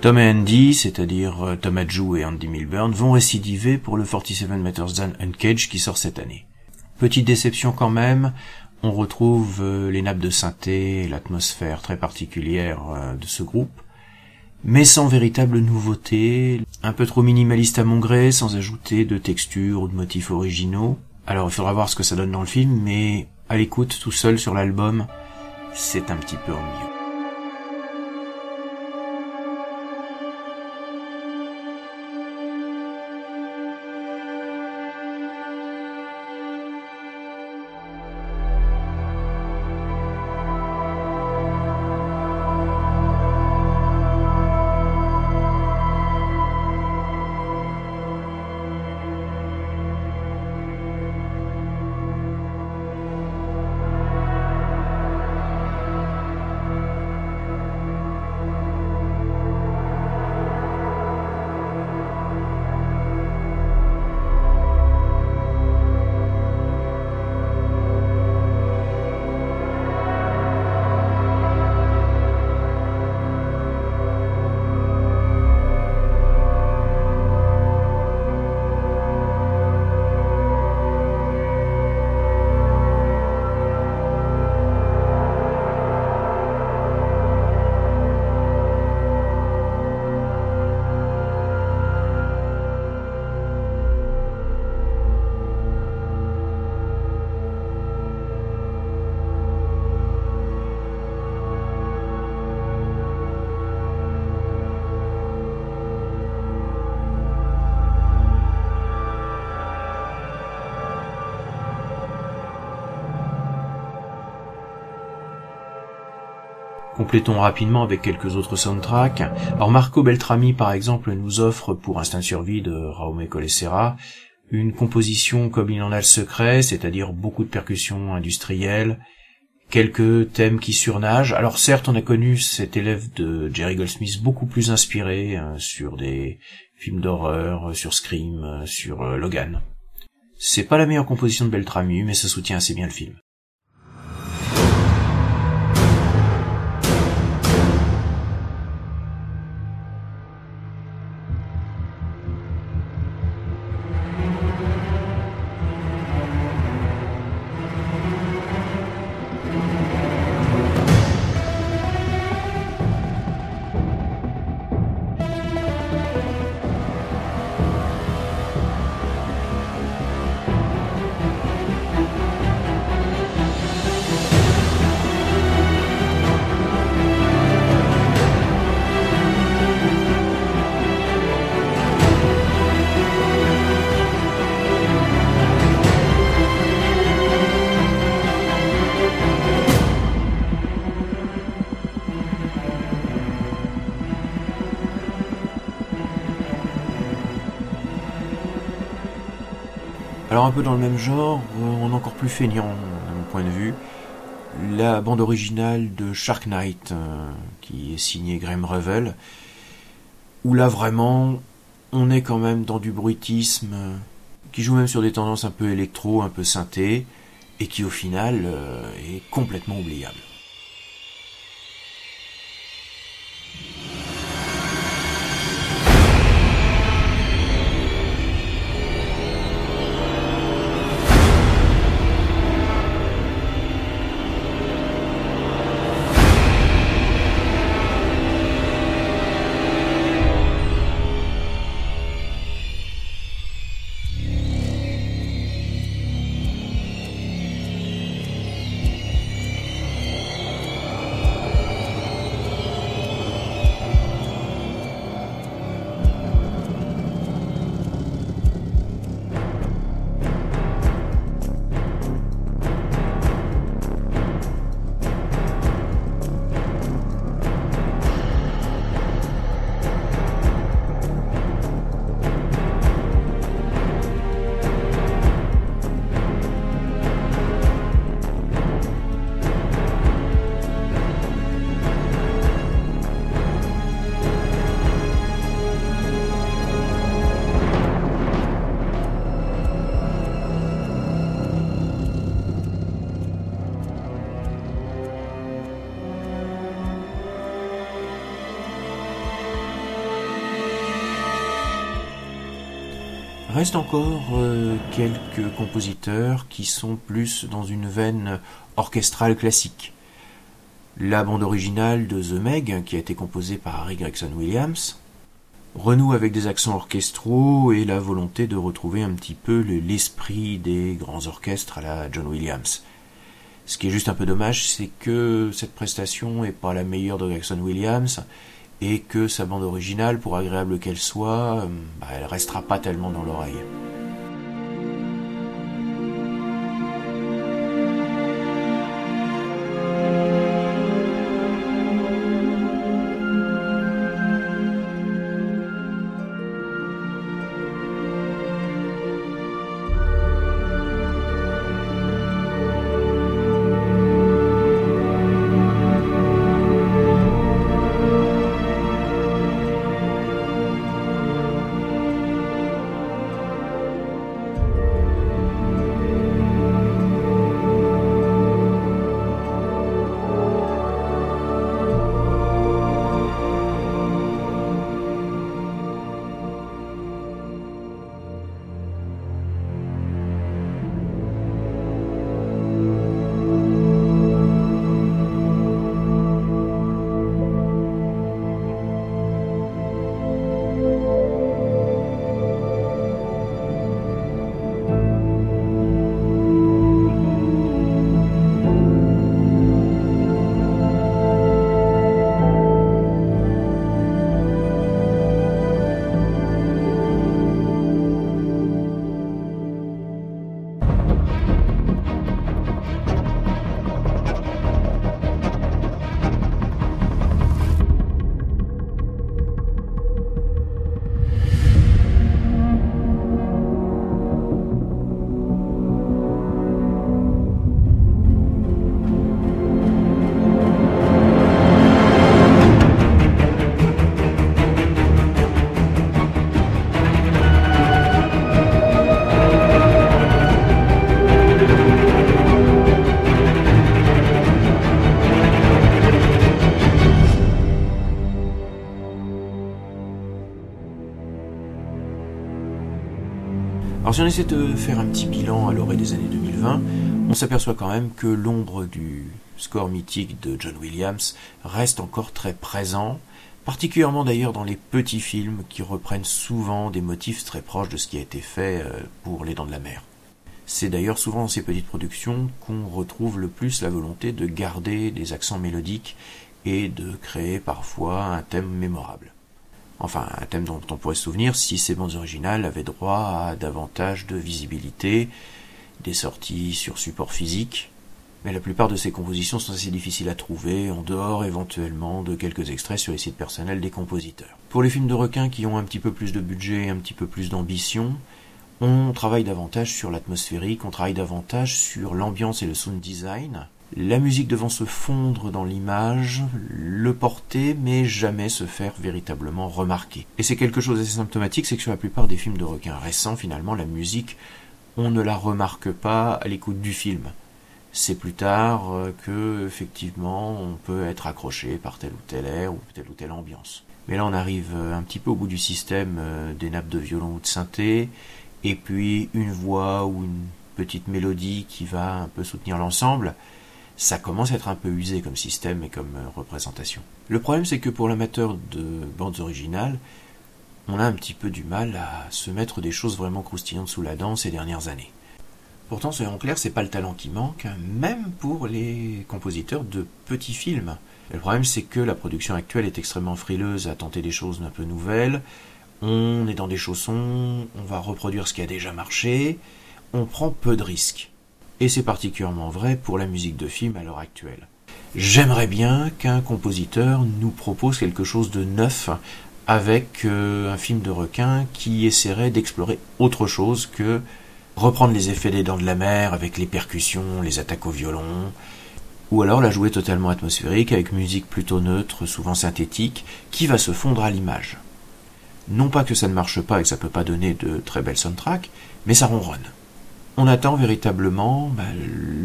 Tom et Andy, c'est-à-dire euh, Tom Adju et Andy Milburn, vont récidiver pour le 47 Meters Down Uncaged qui sort cette année. Petite déception quand même, on retrouve euh, les nappes de synthé l'atmosphère très particulière euh, de ce groupe, mais sans véritable nouveauté, un peu trop minimaliste à mon gré, sans ajouter de textures ou de motifs originaux. Alors il faudra voir ce que ça donne dans le film, mais à l'écoute tout seul sur l'album, c'est un petit peu ennuyeux. Complétons rapidement avec quelques autres soundtracks. Alors Marco Beltrami par exemple nous offre pour Instinct survie de Raume Colessera une composition comme il en a le secret, c'est-à-dire beaucoup de percussions industrielles, quelques thèmes qui surnagent. Alors certes, on a connu cet élève de Jerry Goldsmith beaucoup plus inspiré euh, sur des films d'horreur, euh, sur Scream, euh, sur Logan. C'est pas la meilleure composition de Beltrami, mais ça soutient assez bien le film. Dans le même genre, on est encore plus feignant à mon point de vue, la bande originale de Shark Knight, euh, qui est signée Graham Revel, où là vraiment on est quand même dans du bruitisme, qui joue même sur des tendances un peu électro, un peu synthé, et qui au final euh, est complètement oubliable. Reste encore euh, quelques compositeurs qui sont plus dans une veine orchestrale classique. La bande originale de The Meg, qui a été composée par Harry Gregson Williams, renoue avec des accents orchestraux et la volonté de retrouver un petit peu l'esprit des grands orchestres à la John Williams. Ce qui est juste un peu dommage, c'est que cette prestation n'est pas la meilleure de Gregson Williams, et que sa bande originale, pour agréable qu'elle soit, euh, bah, elle restera pas tellement dans l'oreille. Si on essaie de faire un petit bilan à l'orée des années 2020, on s'aperçoit quand même que l'ombre du score mythique de John Williams reste encore très présent, particulièrement d'ailleurs dans les petits films qui reprennent souvent des motifs très proches de ce qui a été fait euh, pour Les Dents de la Mer. C'est d'ailleurs souvent dans ces petites productions qu'on retrouve le plus la volonté de garder des accents mélodiques et de créer parfois un thème mémorable. Enfin, un thème dont on pourrait se souvenir si ces bandes originales avaient droit à davantage de visibilité, des sorties sur support physique, mais la plupart de ces compositions sont assez difficiles à trouver, en dehors éventuellement de quelques extraits sur les sites personnels des compositeurs. Pour les films de requins qui ont un petit peu plus de budget et un petit peu plus d'ambition, on travaille davantage sur l'atmosphérique, on travaille davantage sur l'ambiance et le sound design, la musique devant se fondre dans l'image, le porter, mais jamais se faire véritablement remarquer. Et c'est quelque chose d'assez symptomatique, c'est que sur la plupart des films de requins récents, finalement, la musique, on ne la remarque pas à l'écoute du film. C'est plus tard euh, que, effectivement, on peut être accroché par tel ou tel air ou telle ou telle ambiance. Mais là, on arrive euh, un petit peu au bout du système euh, des nappes de violon ou de synthé, et puis une voix ou une petite mélodie qui va un peu soutenir l'ensemble ça commence à être un peu usé comme système et comme euh, représentation. Le problème c'est que pour l'amateur de bandes originales, on a un petit peu du mal à se mettre des choses vraiment croustillantes sous la dent ces dernières années. Pourtant, soyons clairs, c'est pas le talent qui manque, même pour les compositeurs de petits films. Le problème, c'est que la production actuelle est extrêmement frileuse à tenter des choses un peu nouvelles. On est dans des chaussons, on va reproduire ce qui a déjà marché, on prend peu de risques. Et c'est particulièrement vrai pour la musique de film à l'heure actuelle. J'aimerais bien qu'un compositeur nous propose quelque chose de neuf avec euh, un film de requin qui essaierait d'explorer autre chose que reprendre les effets des dents de la mer avec les percussions, les attaques au violon, ou alors la jouer totalement atmosphérique avec musique plutôt neutre, souvent synthétique, qui va se fondre à l'image. Non pas que ça ne marche pas et que ça peut pas donner de très belles soundtracks, mais ça ronronne on attend véritablement bah,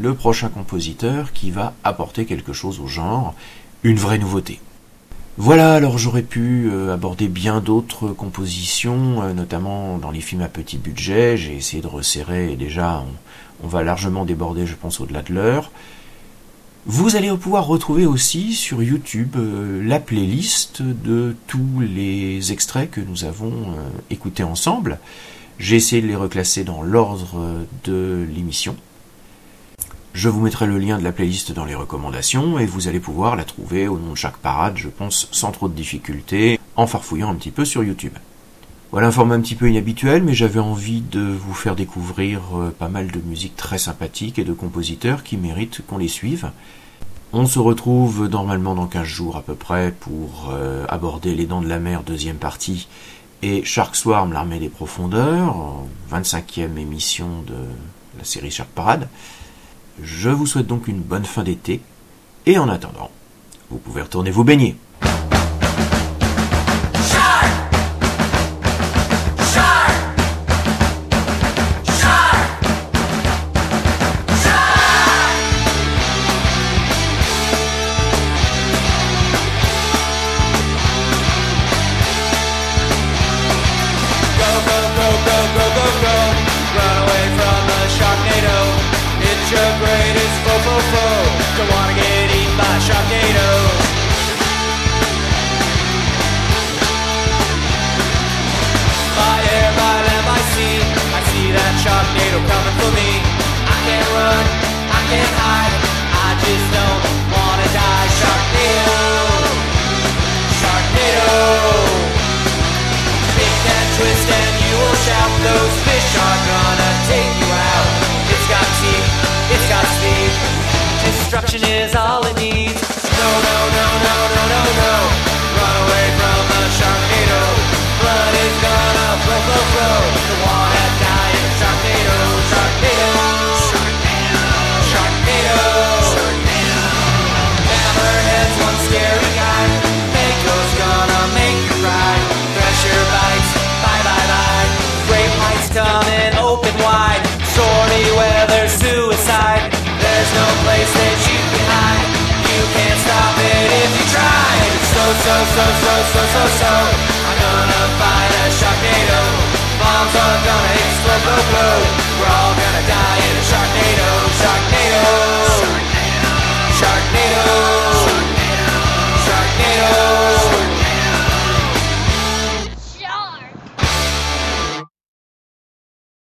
le prochain compositeur qui va apporter quelque chose au genre, une vraie nouveauté. Voilà, alors j'aurais pu euh, aborder bien d'autres compositions, euh, notamment dans les films à petit budget. J'ai essayé de resserrer et déjà on, va largement déborder, je pense, au-delà de l'heure. Vous allez pouvoir retrouver aussi sur YouTube euh, la playlist de tous les extraits que nous avons écoutés ensemble. J'ai essayé de les reclasser dans l'ordre de l'émission. Je vous mettrai le lien de la playlist dans les recommandations et vous allez pouvoir la trouver au nom de chaque parade, je pense, sans trop de difficultés, en farfouillant un petit peu sur YouTube. Voilà un format un petit peu inhabituel, mais j'avais envie de vous faire découvrir euh, pas mal de musiques très sympathiques et de compositeurs qui méritent qu'on les suive. On se retrouve normalement dans 15 jours à peu près pour euh, aborder Les Dents de la Mer, deuxième partie, et Shark Swarm, l'armée des profondeurs, 25e émission de la série Shark Parade. Je vous souhaite donc une bonne fin d'été, et en attendant, vous pouvez retourner vous baigner. Destruction is all it needs. No, no, no, no, no, no, no. Run away from the Sharknado. Blood is gonna flow, flow, flow. so, so, so, so, so. I'm gonna fight a sharknado. Bombs are gonna explode, blow, blow. We're all gonna die in a sharknado. Sharknado. Sharknado. Sharknado. Sharknado. sharknado.